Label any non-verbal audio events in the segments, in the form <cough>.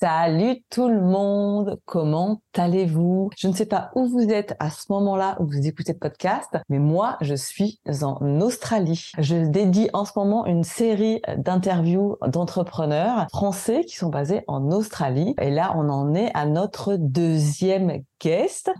Salut tout le monde, comment allez-vous? Je ne sais pas où vous êtes à ce moment-là où vous écoutez le podcast, mais moi je suis en Australie. Je dédie en ce moment une série d'interviews d'entrepreneurs français qui sont basés en Australie. Et là on en est à notre deuxième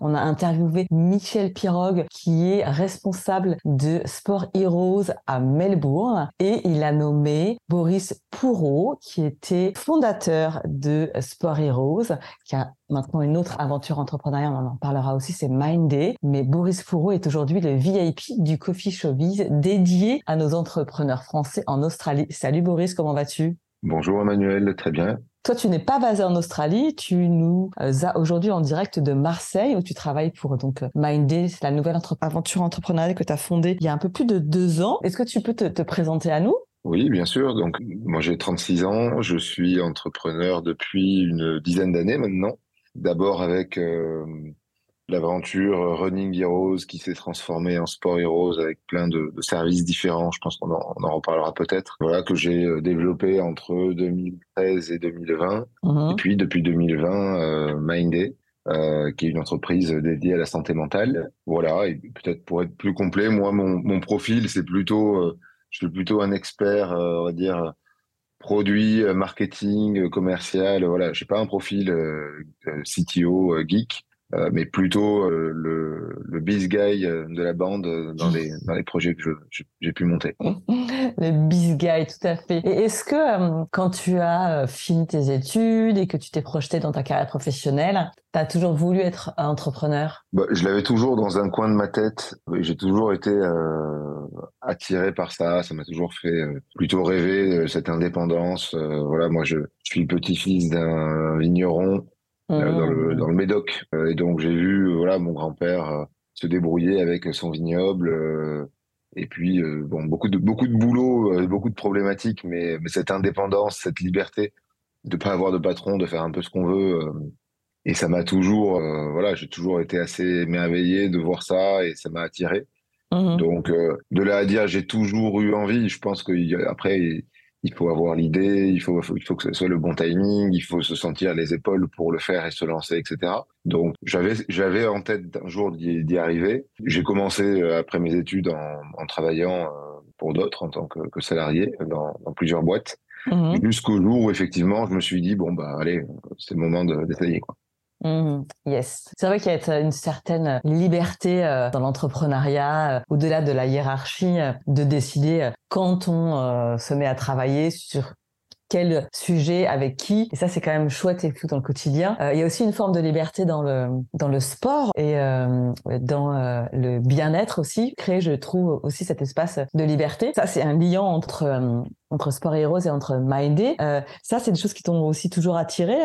On a interviewé Michel Pirogue qui est responsable de Sport Heroes à Melbourne et il a nommé Boris Pourreau qui était fondateur de Sport Heroes qui a maintenant une autre aventure entrepreneuriale, on en parlera aussi, c'est Mindday. Mais Boris Pourreau est aujourd'hui le VIP du Coffee Showbiz dédié à nos entrepreneurs français en Australie. Salut Boris, comment vas-tu? Bonjour Emmanuel, très bien. Toi, tu n'es pas basé en Australie, tu nous euh, as aujourd'hui en direct de Marseille où tu travailles pour donc Mindday, c'est la nouvelle aventure entrepreneuriale que tu as fondée il y a un peu plus de deux ans. Est-ce que tu peux te, présenter à nous? Oui, bien sûr. Donc, moi, j'ai 36 ans. Je suis entrepreneur depuis une dizaine d'années maintenant. D'abord avec euh, l'aventure Running Heroes qui s'est transformée en Sport Heroes avec plein de, de services différents. Je pense qu'on en, on en reparlera peut-être. Voilà que j'ai euh, développé entre 2013 et 2020. Mhm. Et puis depuis 2020, euh, Minday. Euh, qui est une entreprise dédiée à la santé mentale. Voilà, et peut-être pour être plus complet, moi, mon, mon profil, c'est plutôt, euh, je suis plutôt un expert, euh, on va dire, produit, marketing, commercial. Voilà, j'ai pas un profil CTO geek. Euh, mais plutôt euh, le, le biz guy euh, de la bande dans les, dans les projets que j'ai pu monter. <laughs> le biz guy, tout à fait. Et est-ce que quand tu as fini tes études et que tu t'es projeté dans ta carrière professionnelle, tu as toujours voulu être entrepreneur? Bah, Je l'avais toujours dans un coin de ma tête. J'ai toujours été attiré par ça. Ça m'a toujours fait plutôt rêver cette indépendance. voilà, moi, je, je suis petit-fils d'un vigneron euh, dans, le, dans le Médoc. Euh, et donc j'ai vu voilà mon grand-père euh, se débrouiller avec son vignoble. et puis bon beaucoup de beaucoup de boulot, beaucoup de problématiques, mais, mais cette indépendance, cette liberté de pas avoir de patron, de faire un peu ce qu'on veut. et ça m'a toujours, voilà, j'ai toujours été assez émerveillé de voir ça et ça m'a attiré. Mmh. Donc, de là à dire, j'ai toujours eu envie. Je pense que après, il faut avoir l'idée, il faut, il faut que ce soit le bon timing, il faut se sentir les épaules pour le faire et se lancer, etc. Donc j'avais j'avais en tête un jour d'y arriver. J'ai commencé euh, après mes études en, en travaillant euh, pour d'autres en tant que, que salarié dans, dans, plusieurs boîtes, mmh jusqu'au jour où effectivement je me suis dit bon bah allez c'est le moment d'essayer quoi. Mmh, yes. C'est vrai qu'il y a une certaine liberté euh, dans l'entrepreneuriat, euh, au-delà de la hiérarchie, euh, de décider quand on se met à travailler sur quel sujet, avec qui. Et ça, c'est quand même chouette et tout dans le quotidien. Euh, il y a aussi une forme de liberté dans le dans le sport et euh, dans euh, le bien-être aussi. Créer, je trouve aussi cet espace de liberté. Ça, c'est un lien entre euh, entre Sport Heroes et entre Mindé. Euh, ça, c'est des choses qui t'ont aussi toujours attiré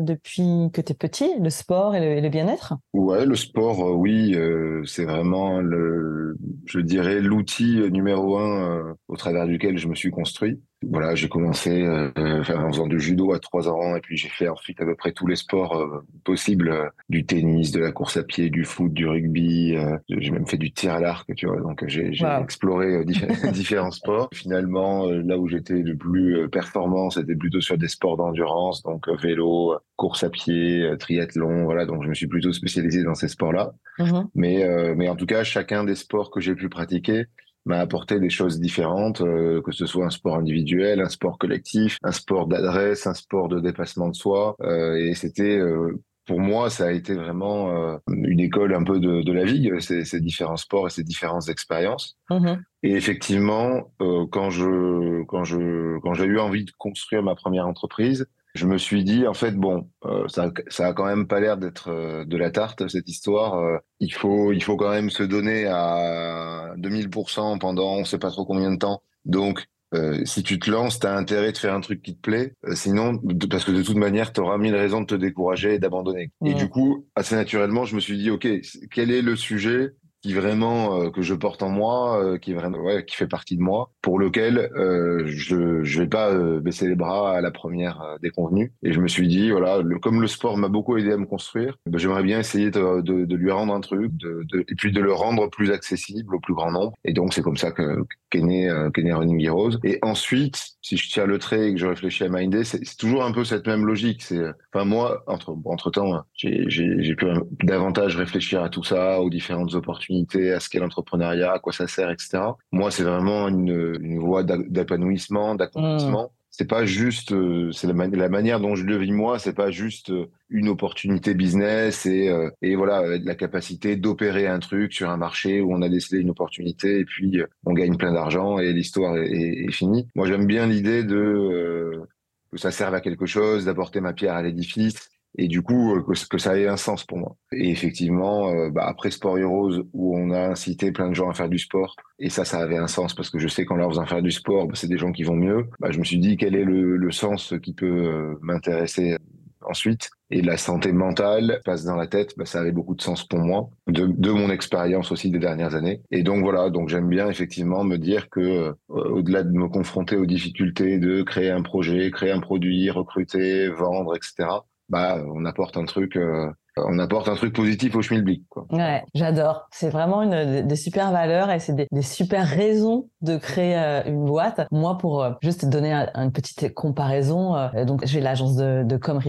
depuis que tu es petit, le sport et le, le bien-être? Ouais, le sport, oui, c'est vraiment, le, je dirais, l'outil numéro un au travers duquel je me suis construit. Voilà, j'ai commencé euh, en faisant du judo à trois ans et puis j'ai fait ensuite à peu près tous les sports euh, possibles, euh, du tennis, de la course à pied, du foot, du rugby. Euh, j'ai même fait du tir à l'arc, tu vois. Donc j'ai exploré <laughs> différents sports. Finalement, là où j'étais le plus performant, c'était plutôt sur des sports d'endurance, donc vélo, course à pied, triathlon. Voilà, donc je me suis plutôt spécialisé dans ces sports-là. Mmh mais mais en tout cas, chacun des sports que j'ai pu pratiquer m'a apporté des choses différentes, euh, que ce soit un sport individuel, un sport collectif, un sport d'adresse, un sport de dépassement de soi. Euh, et c'était euh, pour moi, ça a été vraiment euh, une école un peu de, de la vie, ces, ces, différents sports et ces différentes expériences. Mmh et effectivement, euh, quand je quand je quand j'ai eu envie de construire ma première entreprise, je me suis dit en fait bon, euh, ça ça a quand même pas l'air d'être euh, de la tarte cette histoire. Euh, il faut il faut quand même se donner à 2000% pendant on sait pas trop combien de temps. Donc euh, si tu te lances, tu as intérêt de faire un truc qui te plaît. Euh, sinon, parce que de toute manière, tu auras mille raisons de te décourager et d'abandonner. Et du coup, assez naturellement, je me suis dit, OK, quel est le sujet qui vraiment euh, que je porte en moi, euh, qui est vraiment ouais, qui fait partie de moi, pour lequel euh, je je vais pas euh, baisser les bras à la première déconvenue. Et je me suis dit voilà, comme le sport m'a beaucoup aidé à me construire, ben, j'aimerais bien essayer de, de, de, lui rendre un truc, de, de, et puis de le rendre plus accessible au plus grand nombre. Et donc c'est comme ça que qu'est né qu'est né Running Heroes. Et ensuite, si je tire le trait et que je réfléchis à Mindé, c'est toujours un peu cette même logique. C'est enfin moi entre entre temps j'ai j'ai pu davantage réfléchir à tout ça, aux différentes opportunités à ce qu'est l'entrepreneuriat, à quoi ça sert, etc. Moi, c'est vraiment une, une voie d'épanouissement, d'accomplissement. Mmh. C'est pas juste, euh, c'est la, la, manière dont je le vis moi, c'est pas juste euh, une opportunité business et, euh, et voilà la capacité d'opérer un truc sur un marché où on a décelé une opportunité et puis on gagne plein d'argent et l'histoire est, est, finie. Moi, j'aime bien l'idée de que ça serve à quelque chose, d'apporter ma pierre à l'édifice et du coup euh, que, que, ça ait un sens pour moi. Et effectivement, euh, bah, après Sport Heroes, où on a incité plein de gens à faire du sport, et ça, ça avait un sens parce que je sais qu'en leur faisant faire du sport, bah, c'est des gens qui vont mieux. Bah, je me suis dit quel est le, le sens qui peut euh, m'intéresser ensuite? Et la santé mentale passe dans la tête, bah, ça avait beaucoup de sens pour moi, de, de mon expérience aussi des dernières années. Et donc voilà, donc j'aime bien effectivement me dire que au-delà de me confronter aux difficultés de créer un projet, créer un produit, recruter, vendre, etc bah, on apporte un truc euh, on apporte un truc positif au schmilblick. Quoi. Ouais, j'adore. C'est vraiment une des, super valeurs et c'est des, super raisons de créer euh, une boîte. Moi, pour euh, juste donner une petite comparaison, euh, donc j'ai l'agence de, de Com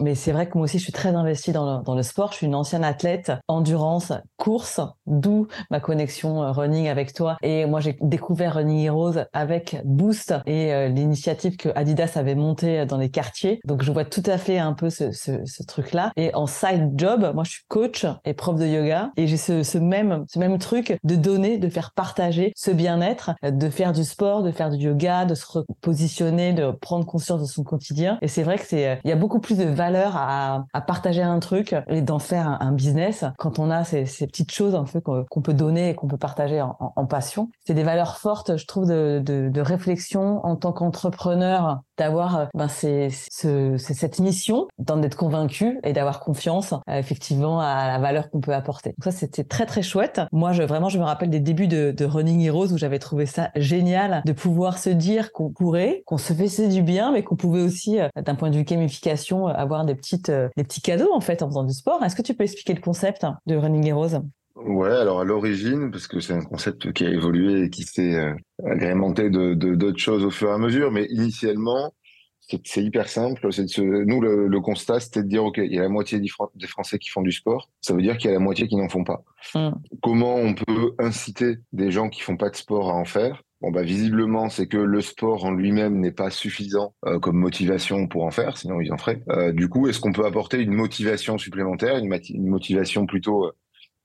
mais c'est vrai que moi aussi je suis très investie dans le, sport. Je suis une ancienne athlète, endurance, course, d'où ma connexion running avec toi. Et moi, j'ai découvert Running Heroes avec Boost et l'initiative que Adidas avait montée dans les quartiers. Donc je vois tout à fait un peu ce, truc-là. En side job, moi je suis coach et prof de yoga et j'ai ce, ce, même ce même truc de donner, de faire partager ce bien-être, de faire du sport, de faire du yoga, de se repositionner, de prendre conscience de son quotidien. Et c'est vrai que c'est il y a beaucoup plus de valeur à, à partager un truc et d'en faire un, business quand on a ces, ces petites choses en fait qu'on peut donner et qu'on peut partager en, en, passion. C'est des valeurs fortes, je trouve, de, de, de réflexion en tant qu'entrepreneur, d'avoir ben c'est ce, cette mission, d'en être convaincu et d'avoir confiance euh, effectivement à la valeur qu'on peut apporter. Ça c'était très très chouette. Moi je vraiment je me rappelle des débuts de, de Running Heroes où j'avais trouvé ça génial de pouvoir se dire qu'on pourrait, qu'on se faisait du bien, mais qu'on pouvait aussi euh, d'un point de vue gamification avoir des petites euh, des petits cadeaux en fait en faisant du sport. Est-ce que tu peux expliquer le concept de Running Heroes? Ouais, alors à l'origine, parce que c'est un concept qui a évolué et qui s'est agrémenté de d'autres choses au fur et à mesure, mais initialement, c'est hyper simple. C'est nous, le, constat, c'était de dire, OK, il y a la moitié des Français qui font du sport. Ça veut dire qu'il y a la moitié qui n'en font pas. Mmh. Comment on peut inciter des gens qui font pas de sport à en faire? Bon, bah, visiblement, c'est que le sport en lui-même n'est pas suffisant euh, comme motivation pour en faire, sinon ils en feraient. Euh, du coup, est-ce qu'on peut apporter une motivation supplémentaire, une, une motivation plutôt euh,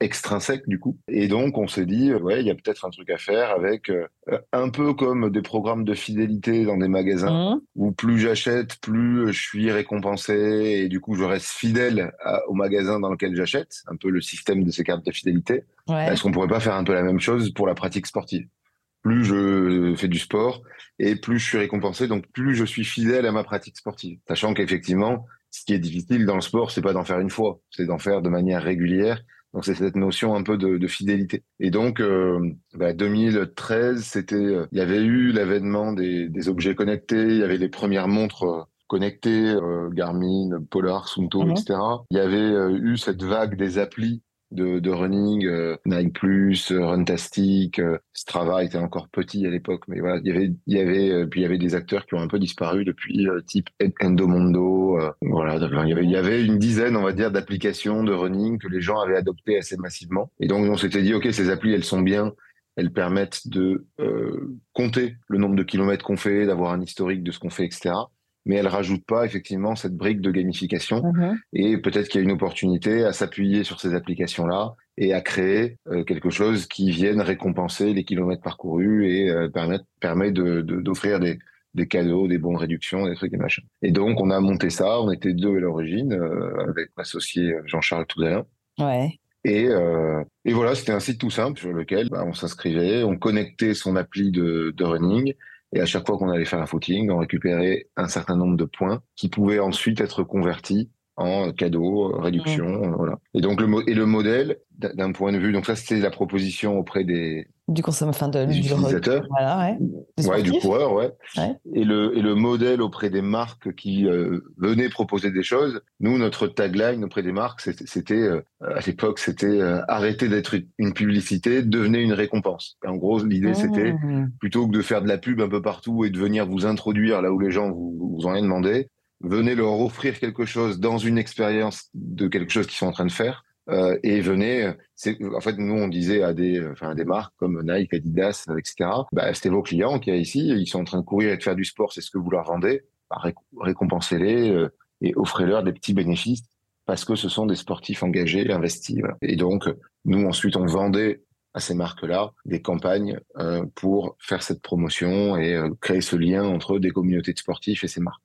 extrinsèque du coup. Et donc on s'est dit, ouais, il y a peut-être un truc à faire avec euh, un peu comme des programmes de fidélité dans des magasins mmh. où plus j'achète, plus je suis récompensé et du coup je reste fidèle au magasin dans lequel j'achète, un peu le système de ces cartes de fidélité. Est-ce qu'on pourrait pas faire un peu la même chose pour la pratique sportive plus je fais du sport et plus je suis récompensé, donc plus je suis fidèle à ma pratique sportive. Sachant qu'effectivement, ce qui est difficile dans le sport, c'est pas d'en faire une fois, c'est d'en faire de manière régulière donc c'est cette notion un peu de, de fidélité. Et donc euh, bah, 2013, c'était, euh, il y avait eu l'avènement des, des, objets connectés, il y avait les premières montres euh, connectées, euh, Garmin, Polar, Sunto, mhm. etc. Il y avait eu cette vague des applis de, de running, euh, Nike Plus, euh, Runtastic, euh, Strava était encore petit à l'époque, mais voilà, il y avait, il y avait, euh, puis il y avait des acteurs qui ont un peu disparu depuis, type Endomondo, voilà, il y, avait, il y avait une dizaine, on va dire, d'applications de running que les gens avaient adoptées assez massivement. Et donc on s'était dit, ok, ces applis, elles sont bien, elles permettent de compter le nombre de kilomètres qu'on fait, d'avoir un historique de ce qu'on fait, etc. mais elle rajoute pas effectivement cette brique de gamification. Mm-hmm. Et peut-être qu'il y a une opportunité à s'appuyer sur ces applications-là et à créer euh, quelque chose qui vienne récompenser les kilomètres parcourus et euh, permettre, permet de, d'offrir des, des cadeaux, des bons de réduction, des trucs et machin. Et donc, on a monté ça. On était deux à l'origine, euh, avec l'associé Jean-Charles Toudalin. Ouais. Et, euh, et voilà, c'était un site tout simple sur lequel bah, on s'inscrivait, on connectait son appli de, de running, et à chaque fois qu'on allait faire un footing, on récupérait un certain nombre de points qui pouvaient ensuite être convertis en cadeaux, réduction, mmh. voilà. Et donc le et le modèle d'un point de vue, donc ça c'était la proposition auprès des du consommateur, enfin de, du utilisateur, voilà, ouais, ouais du coureur, ouais. ouais. Et le et le modèle auprès des marques qui euh, venaient proposer des choses. Nous, notre tagline auprès des marques, c'était euh, à l'époque, c'était euh, arrêter d'être une publicité, devenez une récompense. en gros, l'idée c'était mmh. plutôt que de faire de la pub un peu partout et de venir vous introduire là où les gens vous, vous ont rien demandé, venez leur offrir quelque chose dans une expérience de quelque chose qu'ils sont en train de faire. Euh, et venez, en fait, nous, on disait à des, enfin, des marques comme Nike, Adidas, etc., bah, c'était vos clients qui a ici, ils sont en train de courir et de faire du sport, c'est ce que vous leur vendez, bah, récompensez-les euh, et offrez-leur des petits bénéfices parce que ce sont des sportifs engagés, investis. Et donc, nous, ensuite, on vendait à ces marques-là des campagnes euh, pour faire cette promotion et euh, créer ce lien entre des communautés de sportifs et ces marques.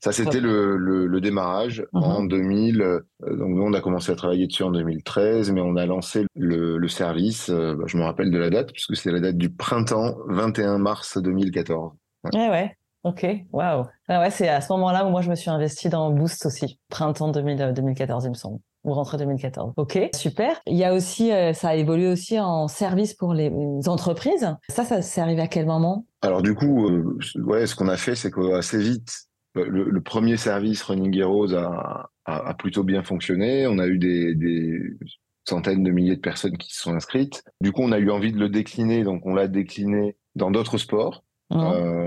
Ça, c'était le, le, démarrage mhm. en 2000. Euh, donc, nous, on a commencé à travailler dessus en 2013, mais on a lancé le, le service, euh, bah, je me rappelle de la date, puisque c'est la date du printemps 21 mars 2014. Ouais, ouais. Ok, waouh. Ah ouais, c'est à ce moment-là où moi je me suis investi dans Boost aussi, printemps 2000, 2014, il me semble ou rentrée 2014. Ok, super. Il y a aussi, euh, ça a évolué aussi en service pour les entreprises. Ça, ça s'est arrivé à quel moment? Alors du coup, ouais, ce qu'on a fait, c'est qu'assez vite, le, premier service Running Heroes a, a, a, plutôt bien fonctionné. On a eu des, des, centaines de milliers de personnes qui se sont inscrites. Du coup, on a eu envie de le décliner, donc on l'a décliné dans d'autres sports. Euh,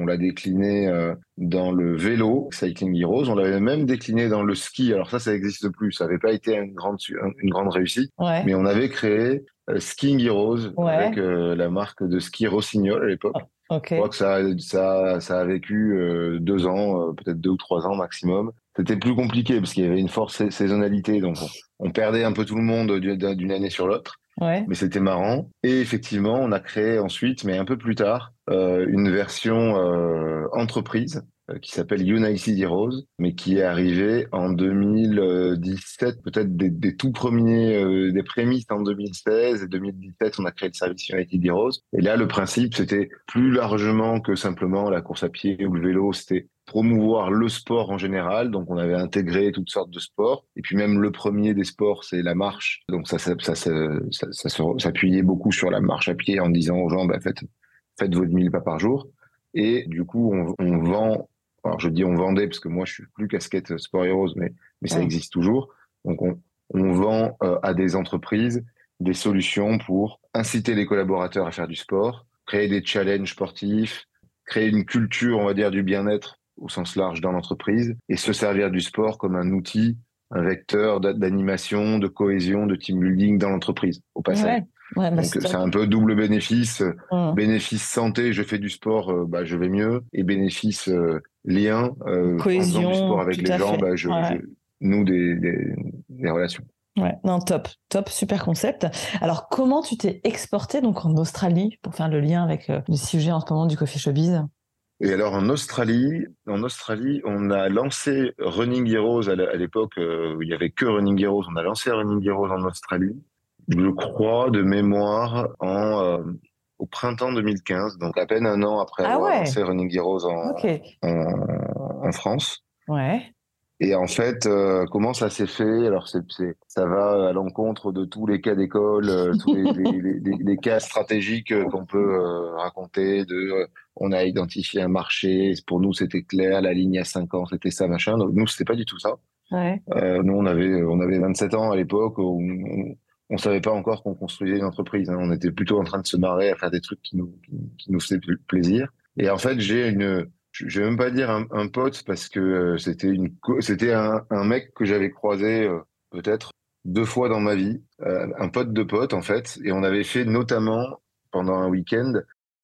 on l'a décliné euh, dans le vélo, Cycling Heroes. On l'avait même décliné dans le ski. Alors ça, ça n'existe plus. Ça n'avait pas été une grande, une grande réussite. Mais on avait créé euh, Skiing Heroes avec la marque de ski Rossignol à l'époque. Je crois que ça, ça, ça a vécu euh, deux ans, euh, peut-être deux ou trois ans maximum. C'était plus compliqué parce qu'il y avait une forte saisonnalité, donc on, perdait un peu tout le monde d'une année sur l'autre. Ouais. Mais c'était marrant. Et effectivement, on a créé ensuite, mais un peu plus tard, euh, une version entreprise qui s'appelle United Heroes, mais qui est arrivé en 2017, peut-être des, des, tout premiers, euh, des prémices en 2016 et 2017, on a créé le service United Heroes. Et là, le principe, c'était plus largement que simplement la course à pied ou le vélo, c'était promouvoir le sport en général. Donc, on avait intégré toutes sortes de sports. Et puis même le premier des sports, c'est la marche. Donc, ça, ça, ça, s'appuyait beaucoup sur la marche à pied en disant aux gens, bah, faites, faites votre 1000 pas par jour. Et du coup, on vend alors je dis on vendait parce que moi je suis plus casquette Sport Heroes, mais, mais ça existe toujours. Donc on, on vend euh, à des entreprises des solutions pour inciter les collaborateurs à faire du sport, créer des challenges sportifs, créer une culture, on va dire, du bien-être au sens large dans l'entreprise et se servir du sport comme un outil, un vecteur d'animation, de cohésion, de team building dans l'entreprise au passage. Ouais, Donc c'est un peu double bénéfice. Mmh. Bénéfice santé, je fais du sport, euh, bah, je vais mieux. Et bénéfice euh, lien, euh, cohésion, du sport avec les gens, bah, je, des, des, des, relations. Ouais, non, top, top, super concept. Alors, comment tu t'es exporté donc en Australie pour faire le lien avec le sujet en ce moment du coffee showbiz? Et alors en Australie, en Australie, on a lancé Running Heroes à l'époque où il y avait que Running Heroes. On a lancé Running Heroes en Australie je crois, de mémoire, en, euh, au printemps 2015, donc à peine un an après ah avoir ouais. lancé Running Heroes en, okay. en, en, France. Ouais. Et en fait, euh, comment ça s'est fait? Alors, c'est, ça va à l'encontre de tous les cas d'école, euh, <laughs> tous les, les, les, les, cas stratégiques qu'on peut raconter. De, on a identifié un marché, pour nous c'était clair, la ligne à 5 ans, c'était ça, machin. Donc nous, c'était pas du tout ça. Ouais. nous, on avait, on avait 27 ans à l'époque. On, on, on savait pas encore qu'on construisait une entreprise. Hein. On était plutôt en train de se marrer à faire des trucs qui nous, qui, nous faisaient plaisir. Et en fait, j'ai une, je vais même pas dire un, pote parce que euh, c'était une, c'était un, un, mec que j'avais croisé euh, peut-être deux fois dans ma vie, euh, un pote de pote en fait. Et on avait fait notamment pendant un week-end,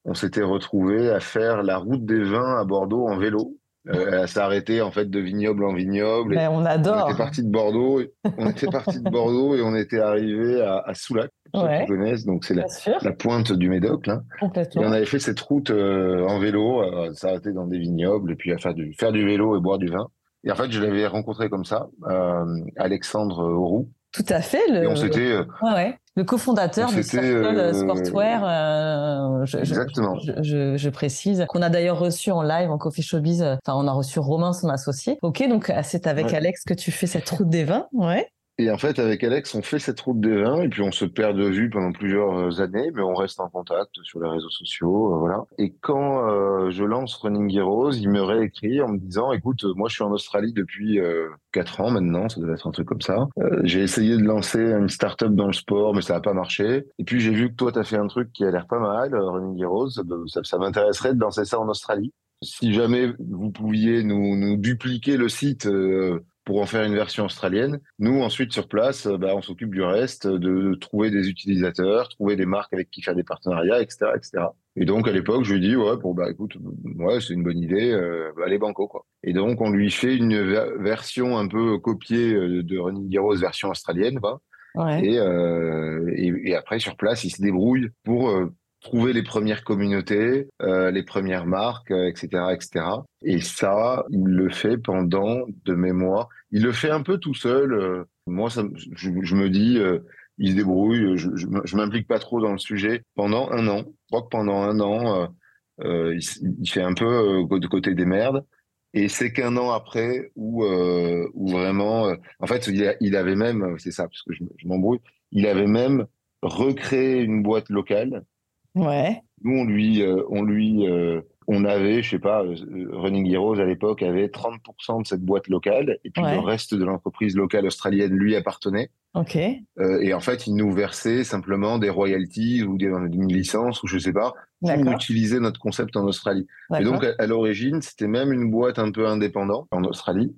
on s'était retrouvé à faire la route des vins à Bordeaux en vélo. Elle s'est arrêtée en fait de vignoble en vignoble. Mais on adore. On était parti de Bordeaux. <laughs> on était parti de Bordeaux et on était arrivé à, à Soulac, ouais. donc c'est la, la, pointe du Médoc. Là. Complètement. Et on avait fait cette route en vélo, à s'arrêter dans des vignobles et puis à faire du, faire du vélo et boire du vin. Et en fait, je l'avais rencontré comme ça, euh, Alexandre Auroux. Tout à fait. Le, et on s'était. Euh, ouais, ouais. Le cofondateur du Circle euh, Sportwear. Euh, je, Exactement. Je, je, je précise qu'on a d'ailleurs reçu en live en Coffee Showbiz. Enfin, on a reçu Romain, son associé. Ok, donc c'est avec ouais. Alex que tu fais cette route des vins. Ouais. Et en fait, avec Alex, on fait cette route des vins et puis on se perd de vue pendant plusieurs années, mais on reste en contact sur les réseaux sociaux, euh, voilà. Et quand euh, je lance Running Heroes, il me réécrit en me disant, écoute, moi je suis en Australie depuis euh, quatre ans maintenant, ça devait être un truc comme ça. Euh, j'ai essayé de lancer une start-up dans le sport, mais ça n'a pas marché. Et puis j'ai vu que toi, tu as fait un truc qui a l'air pas mal, Running Heroes, ça, ça, ça m'intéresserait de lancer ça en Australie. Si jamais vous pouviez nous, nous dupliquer le site pour en faire une version australienne. Nous, ensuite, sur place, bah, on s'occupe du reste, de trouver des utilisateurs, trouver des marques avec qui faire des partenariats, etc., etc. Et donc, à l'époque, je lui dis, ouais, bon, bah, écoute, ouais, c'est une bonne idée, euh, bah, allez, banco, quoi. Et donc, on lui fait une version un peu copiée euh, de Running Heroes version australienne, quoi. Ouais. Et, euh, et, et, après, sur place, il se débrouille pour euh, trouver les premières communautés, euh, les premières marques, etc., euh, etc. Et ça, il le fait pendant, de mémoire, il le fait un peu tout seul. Euh, moi, je, me dis, il se débrouille. Je, je, m'implique pas trop dans le sujet pendant un an. Je crois que pendant un an, il, fait un peu de côté des merdes. Et c'est qu'un an après où, vraiment, en fait, il, a, il avait même, c'est ça, parce que je m'embrouille, il avait même recréé une boîte locale Ouais. Nous, on lui, euh, on lui, euh, on avait, je sais pas, euh, Running Heroes à l'époque avait 30% de cette boîte locale, et puis Ouais. le reste de l'entreprise locale australienne lui appartenait. Ok. Euh, et en fait, il nous versait simplement des royalties ou des, une licence ou je sais pas pour utiliser notre concept en Australie. Et donc, à, à l'origine, c'était même une boîte un peu indépendante en Australie.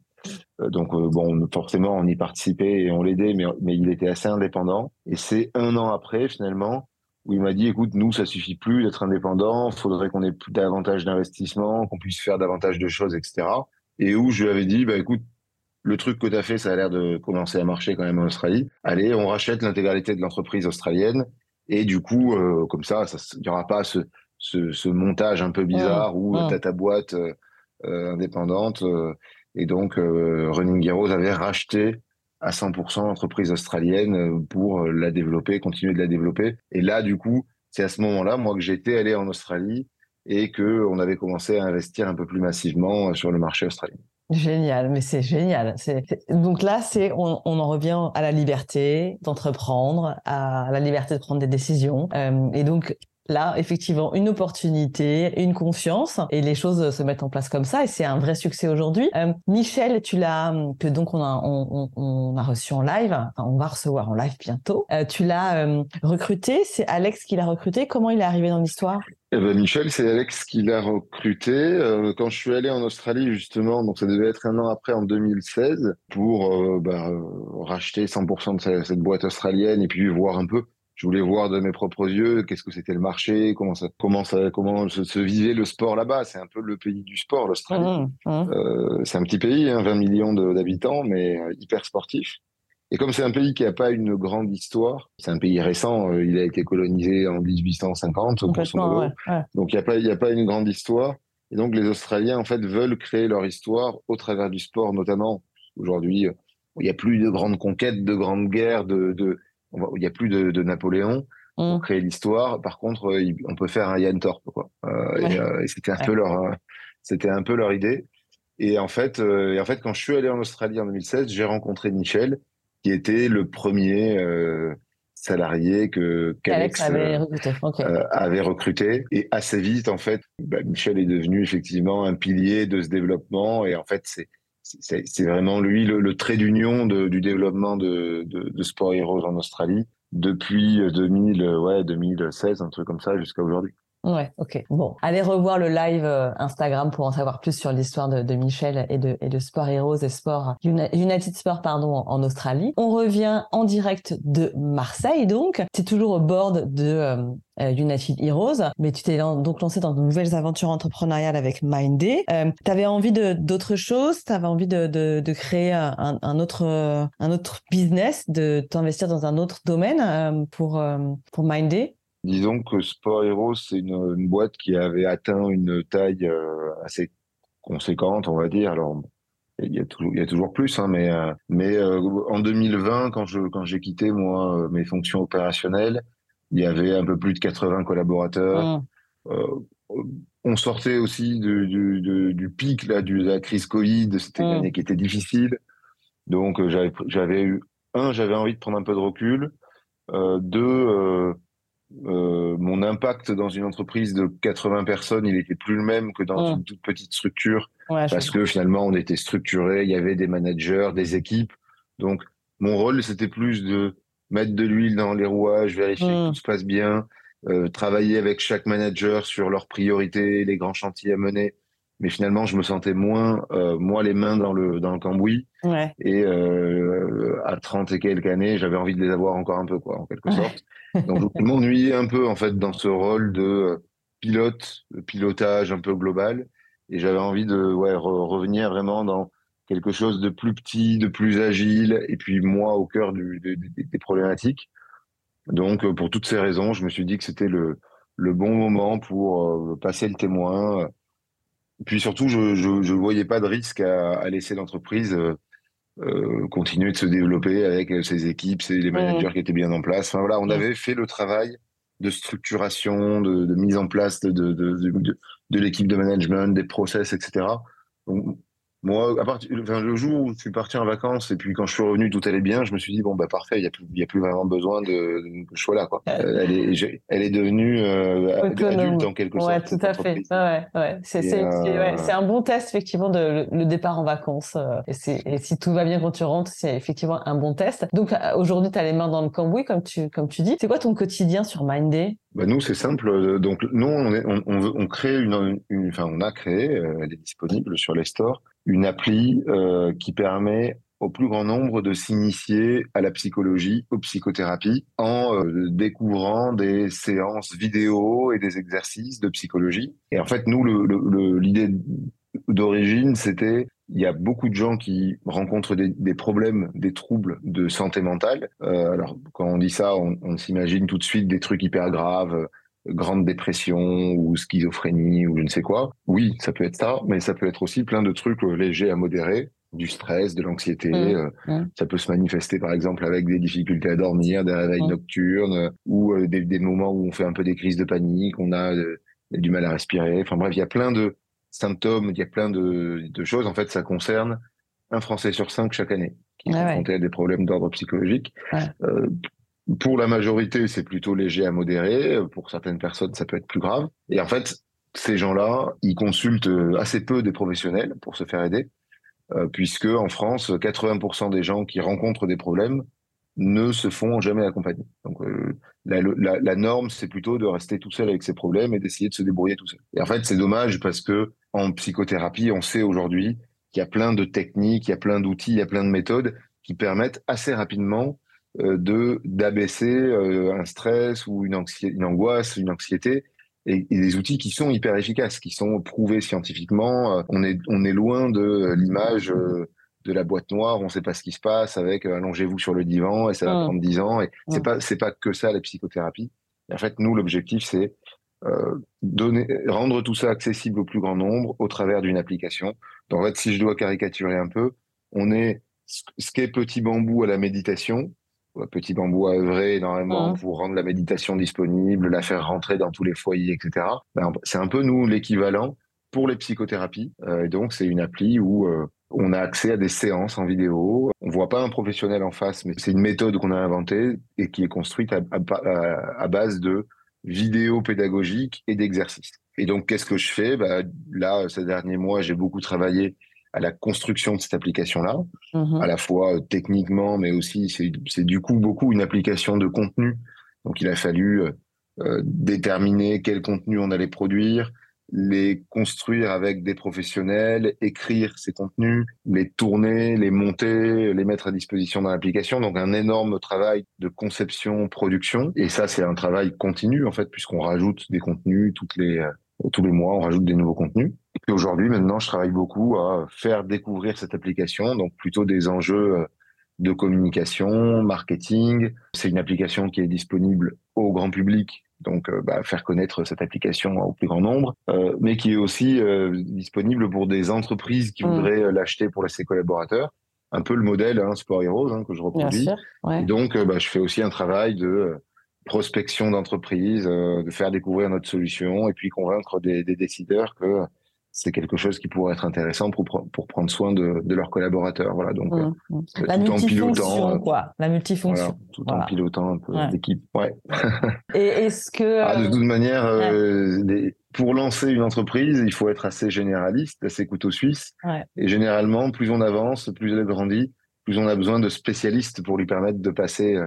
Donc, euh, bon, forcément, on y participait et on l'aidait, mais, mais il était assez indépendant. Et c'est un an après, finalement, où il m'a dit, écoute, nous, ça suffit plus d'être indépendant, faudrait qu'on ait plus davantage d'investissement, qu'on puisse faire davantage de choses, etc. Et où je lui avais dit, bah, écoute, le truc que tu as fait, ça a l'air de commencer à marcher quand même en Australie. Allez, on rachète l'intégralité de l'entreprise australienne. Et du coup, euh, comme ça, il n'y aura pas ce, ce, ce, montage un peu bizarre où mmh. tu as ta boîte euh, indépendante. Euh, et donc, Running Heroes avait racheté à 100% l'entreprise australienne euh, pour euh, la développer, continuer de la développer. Et là, du coup, c'est à ce moment-là, moi, que j'étais allé en Australie et que on avait commencé à investir un peu plus massivement euh, sur le marché australien. Génial, mais c'est génial. C'est donc là, c'est on, en revient à la liberté d'entreprendre, à la liberté de prendre des décisions. Et donc là, effectivement, une opportunité, une confiance, et les choses se mettent en place comme ça, et c'est un vrai succès aujourd'hui. Euh, Michel, tu l'as, que donc on a, reçu en live, enfin, on va recevoir en live bientôt. Euh, tu l'as euh, recruté, c'est Alex qui l'a recruté. Comment il est arrivé dans l'histoire? Eh ben Michel, c'est Alex qui l'a recruté. Quand je suis allé en Australie, justement, donc ça devait être un an après, en 2016, pour bah, racheter 100% de cette boîte australienne et puis voir un peu je voulais voir de mes propres yeux qu'est-ce que c'était le marché, comment ça, comment ça, comment se, se vivait le sport là-bas. C'est un peu le pays du sport, l'Australie. Mmh, mmh. Euh, c'est un petit pays, hein, 20 millions d'habitants, mais euh, hyper sportif. Et comme c'est un pays qui n'a pas une grande histoire, c'est un pays récent. Euh, il a été colonisé en 1850, grosso modo. Ouais, ouais. Donc il n'y a pas, il y a pas une grande histoire. Et donc les Australiens en fait veulent créer leur histoire au travers du sport, notamment aujourd'hui. Il n'y a plus de grandes conquêtes, de grandes guerres, de, de il n'y a plus de, de Napoléon Mmh. pour créer l'histoire. Par contre, euh, on peut faire un Yann Torp, quoi. Euh, Ouais. Et, euh, et c'était un Ouais. peu leur, c'était un peu leur idée. Et en fait, et en fait, quand je suis allé en Australie en 2016, j'ai rencontré Michel, qui était le premier salarié que Alex qu'Alex avait recruté. Ok. avait recruté. Et assez vite, en fait, bah, Michel est devenu effectivement un pilier de ce développement. Et en fait, c'est c'est vraiment lui le, trait d'union du développement de, de, Sport Heroes en Australie depuis 2000, euh, ouais, 2016, un truc comme ça, jusqu'à aujourd'hui. Ouais, ok. Bon, allez revoir le live euh, Instagram pour en savoir plus sur l'histoire de, de, Michel et de, et de Sport Heroes et Sport United Sport pardon en, Australie. On revient en direct de Marseille donc. Tu toujours au board de euh, euh, United Heroes, mais tu t'es donc lancé dans de nouvelles aventures entrepreneuriales avec Mindday. Euh, tu envie de d'autres choses, tu avais envie de, de, de créer un, un, autre un autre business, de t'investir dans un autre domaine pour pour Mindday. Disons que Sport Heroes, c'est une, boîte qui avait atteint une taille euh, assez conséquente, on va dire. Alors, il y a toujours, il y a toujours plus, hein, mais, euh, mais euh, en 2020, quand je quand j'ai quitté moi mes fonctions opérationnelles, il y avait un peu plus de 80 collaborateurs. Mmh. on sortait aussi du, du, du, pic là, de la crise Covid. C'était une mmh. année qui était difficile. Donc j'avais j'avais eu un, j'avais envie de prendre un peu de recul. deux euh, mon impact dans une entreprise de 80 personnes, il était plus le même que dans une toute petite structure, parce que finalement, on était structuré, il y avait des managers, des équipes. Donc, mon rôle, c'était plus de mettre de l'huile dans les rouages, vérifier que mmh. tout se passe bien, euh, travailler avec chaque manager sur leurs priorités, les grands chantiers à mener mais finalement je me sentais moins euh, moi les mains dans le dans le cambouis. Ouais. et euh, à 30 et quelques années j'avais envie de les avoir encore un peu quoi en quelque sorte. Donc je m'ennuyais un peu en fait dans ce rôle de euh, pilote de pilotage un peu global. Et j'avais envie de ouais revenir vraiment dans quelque chose de plus petit de plus agile et puis moi au cœur du, des problématiques. Donc pour toutes ces raisons je me suis dit que c'était le le bon moment pour euh, passer le témoin puis surtout, je je, voyais pas de risque à, laisser l'entreprise euh, euh, continuer de se développer avec ses équipes, ses, les managers qui étaient bien en place. Enfin voilà, on avait fait le travail de structuration, de, mise en place de, de, de l'équipe de management, des process, etc. Donc, moi, à enfin, le jour où je suis parti en vacances et puis quand je suis revenu, tout allait bien. Je me suis dit bon bah parfait, il y a plus, y a plus vraiment besoin de, que je sois là quoi. Euh, elle est, elle est devenue euh, adulte en quelque sorte. Ouais, tout à fait. Ouais, ouais. C'est, euh, un bon test effectivement de le, départ en vacances. Euh, et, si tout va bien quand tu rentres, c'est effectivement un bon test. Donc aujourd'hui, tu as les mains dans le cambouis comme tu, comme tu dis. C'est quoi ton quotidien sur Mindday bah nous, c'est simple. Donc, nous, on, est, on, on, on crée une, une, enfin, on a créé, elle est disponible sur les stores, une appli euh, qui permet au plus grand nombre de s'initier à la psychologie, aux psychothérapies, en euh, découvrant des séances vidéo et des exercices de psychologie. Et en fait, nous, l'idée d'origine, c'était il y a beaucoup de gens qui rencontrent des, des problèmes, des troubles de santé mentale. Euh, alors, quand on dit ça, on, on s'imagine tout de suite des trucs hyper graves, grande dépression ou schizophrénie ou je ne sais quoi. Oui, ça peut être ça, mais ça peut être aussi plein de trucs euh, légers à modérer du stress, de l'anxiété. Mmh. Euh, mmh. Ça peut se manifester par exemple avec des difficultés à dormir, des réveils mmh. nocturnes ou euh, des, des, moments où on fait un peu des crises de panique, on a, du mal à respirer. Enfin bref, il y a plein de symptômes, il y a plein de, de, choses. En fait, ça concerne un Français sur cinq chaque année qui est ah confronté à des problèmes d'ordre psychologique. Euh, pour la majorité, c'est plutôt léger à modéré. Pour certaines personnes, ça peut être plus grave. Et en fait, ces gens-là, ils consultent assez peu des professionnels pour se faire aider, euh, puisque en France, 80% des gens qui rencontrent des problèmes ne se font jamais accompagner. Donc euh, la, la, norme, c'est plutôt de rester tout seul avec ses problèmes et d'essayer de se débrouiller tout seul. Et en fait, c'est dommage parce que en psychothérapie, on sait aujourd'hui qu'il y a plein de techniques, il y a plein d'outils, il y a plein de méthodes qui permettent assez rapidement euh, de d'abaisser euh, un stress ou une, une angoisse, une anxiété, et, des outils qui sont hyper efficaces, qui sont prouvés scientifiquement. Euh, on est on est loin de l'image de la boîte noire, on ne sait pas ce qui se passe avec allongez-vous sur le divan et ça va mmh. prendre 10 ans. Et c'est mmh. pas c'est pas que ça la psychothérapie. en fait, nous l'objectif c'est euh, donner, rendre tout ça accessible au plus grand nombre au travers d'une application. Donc en fait, si je dois caricaturer un peu, on est ce qu'est Petit Bambou à la méditation, Petit Bambou a œuvré énormément mmh. pour rendre la méditation disponible, la faire rentrer dans tous les foyers, etc. Ben, c'est un peu nous l'équivalent pour les psychothérapies. Euh, et donc c'est une appli où euh, on a accès à des séances en vidéo. On voit pas un professionnel en face, mais c'est une méthode qu'on a inventée et qui est construite à, à, base de vidéos pédagogiques et d'exercices. Et donc qu'est-ce que je fais? Bah, Là, ces derniers mois, j'ai beaucoup travaillé à la construction de cette application-là, mmh à la fois euh, techniquement, mais aussi c'est du coup beaucoup une application de contenu. Donc il a fallu euh, déterminer quel contenu on allait produire, les construire avec des professionnels, écrire ces contenus, les tourner, les monter, les mettre à disposition dans l'application. Donc un énorme travail de conception, production. Et ça, c'est un travail continu en fait, puisqu'on rajoute des contenus toutes les euh, tous les mois, on rajoute des nouveaux contenus. Et aujourd'hui, maintenant, je travaille beaucoup à faire découvrir cette application, donc plutôt des enjeux euh, de communication, marketing. C'est une application qui est disponible au grand public donc euh, bah, faire connaître cette application au plus grand nombre, euh, mais qui est aussi euh, disponible pour des entreprises qui mm. voudraient l'acheter pour ses collaborateurs. Un peu le modèle hein, Sport Heroes hein, que je reproduis. Donc, bah, je fais aussi un travail de prospection d'entreprises, de faire découvrir notre solution et puis convaincre des, des décideurs que c'est quelque chose qui pourrait être intéressant pour, pour prendre soin de, de leurs collaborateurs. Voilà, donc mmh, mmh. Euh, la tout en pilotant, quoi, la multifonction, tout en pilotant un peu l'équipe. Ouais. <laughs> Et est-ce que ah, de toute manière, euh, pour lancer une entreprise, il faut être assez généraliste, assez couteau suisse. Et généralement, plus on avance, plus elle grandit, plus on a besoin de spécialistes pour lui permettre de passer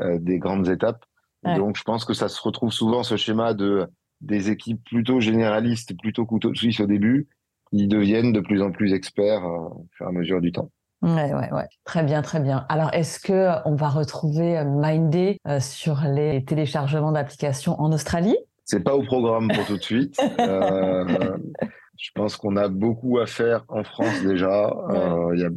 euh, des grandes étapes. Donc, je pense que ça se retrouve souvent ce schéma de des équipes plutôt généralistes, plutôt couteau suisse au début, qui deviennent de plus en plus experts euh, au fur et à mesure du temps. Ouais, ouais, ouais. Très bien, très bien. Alors, est-ce que euh, on va retrouver euh, Mindé sur les téléchargements d'applications en Australie? C'est pas au programme pour tout de suite. <laughs> je pense qu'on a beaucoup à faire en France déjà. y a,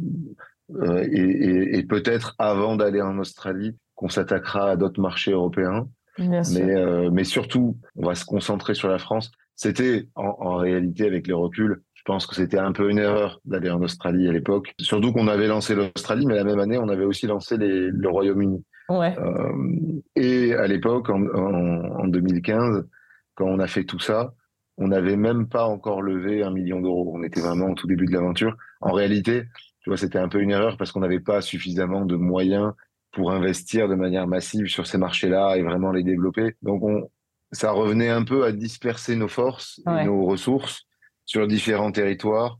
et, et peut-être avant d'aller en Australie, qu'on s'attaquera à d'autres marchés européens mais, euh, mais surtout, on va se concentrer sur la France. C'était en, en, réalité, avec les reculs, je pense que c'était un peu une erreur d'aller en Australie à l'époque. Surtout qu'on avait lancé l'Australie, mais la même année, on avait aussi lancé les, le Royaume-Uni. Ouais. Euh, et à l'époque, en, en, en, 2015, quand on a fait tout ça, on n'avait même pas encore levé un million d'euros. On était vraiment au tout début de l'aventure. En réalité, tu vois, c'était un peu une erreur parce qu'on n'avait pas suffisamment de moyens pour investir de manière massive sur ces marchés-là et vraiment les développer. Donc, on, ça revenait un peu à disperser nos forces et nos ressources sur différents territoires,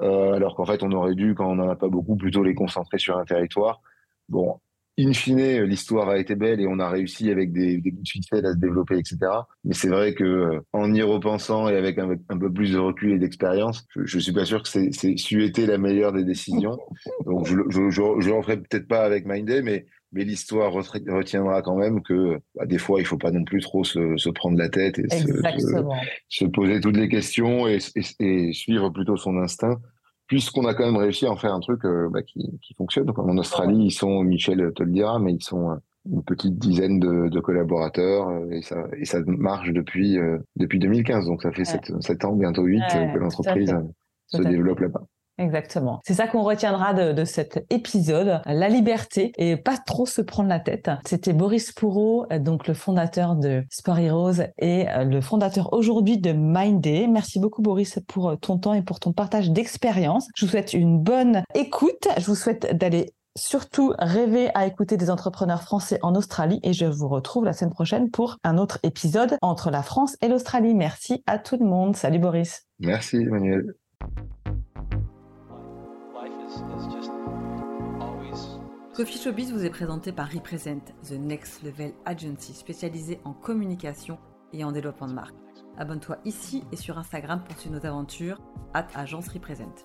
euh, alors qu'en fait, on aurait dû, quand on n'en a pas beaucoup, plutôt les concentrer sur un territoire. Bon, in fine, l'histoire a été belle et on a réussi avec des, des de à se développer, etc. Mais c'est vrai que euh, en y repensant et avec un, un peu plus de recul et d'expérience, je, je suis pas sûr que c'est, été la meilleure des décisions. Donc je je, je, je ferai peut-être pas avec Mindday, mais mais l'histoire retiendra quand même que bah, des fois, il faut pas non plus trop se, se prendre la tête et se, se, poser toutes les questions et, et, suivre plutôt son instinct, puisqu'on a quand même réussi à en faire un truc euh, bah, qui, qui, fonctionne. en Australie, ils sont, Michel te le dira, mais ils sont euh, une petite dizaine de, de collaborateurs euh, et ça, et ça marche depuis, depuis 2015. Donc ça fait sept 7, ans, bientôt 8 que l'entreprise se développe là-bas. Exactement. C'est ça qu'on retiendra de, cet épisode, la liberté et pas trop se prendre la tête. C'était Boris Pourreau, donc le fondateur de Sport Heroes et euh, le fondateur aujourd'hui de Mindday. Merci beaucoup Boris pour euh, ton temps et pour ton partage d'expérience. Je vous souhaite une bonne écoute. Je vous souhaite d'aller surtout rêver à écouter des entrepreneurs français en Australie et je vous retrouve la semaine prochaine pour un autre épisode entre la France et l'Australie. Merci à tout le monde. Salut Boris. Merci Emmanuel. Coffee Showbiz vous est présenté par Represent, The Next Level Agency spécialisée en communication et en développement de marque. Abonne-toi ici et sur Instagram pour suivre nos aventures, at agence Represent.